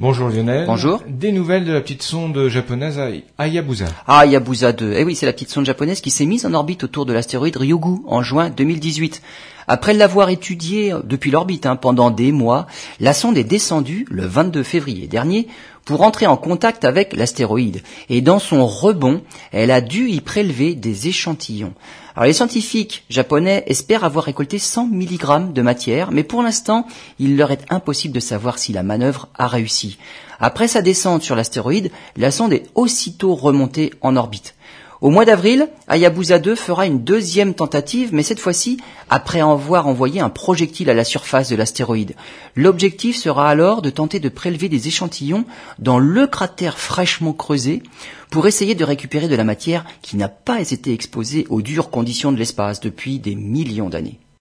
Bonjour Lionel. Bonjour. Des nouvelles de la petite sonde japonaise Hayabusa. Ah, Hayabusa 2. Eh oui, c'est la petite sonde japonaise qui s'est mise en orbite autour de l'astéroïde Ryugu en juin 2018. Après l'avoir étudié depuis l'orbite hein, pendant des mois, la sonde est descendue le 22 février dernier pour entrer en contact avec l'astéroïde. Et dans son rebond, elle a dû y prélever des échantillons. Les scientifiques japonais espèrent avoir récolté 100 mg de matière, mais pour l'instant, il leur est impossible de savoir si la manœuvre a réussi. Après sa descente sur l'astéroïde, la sonde est aussitôt remontée en orbite. Au mois d'avril, Hayabusa 2 fera une deuxième tentative, mais cette fois-ci après avoir envoyé un projectile à la surface de l'astéroïde. L'objectif sera alors de tenter de prélever des échantillons dans le cratère fraîchement creusé pour essayer de récupérer de la matière qui n'a pas été exposée aux dures conditions de l'espace depuis des millions d'années.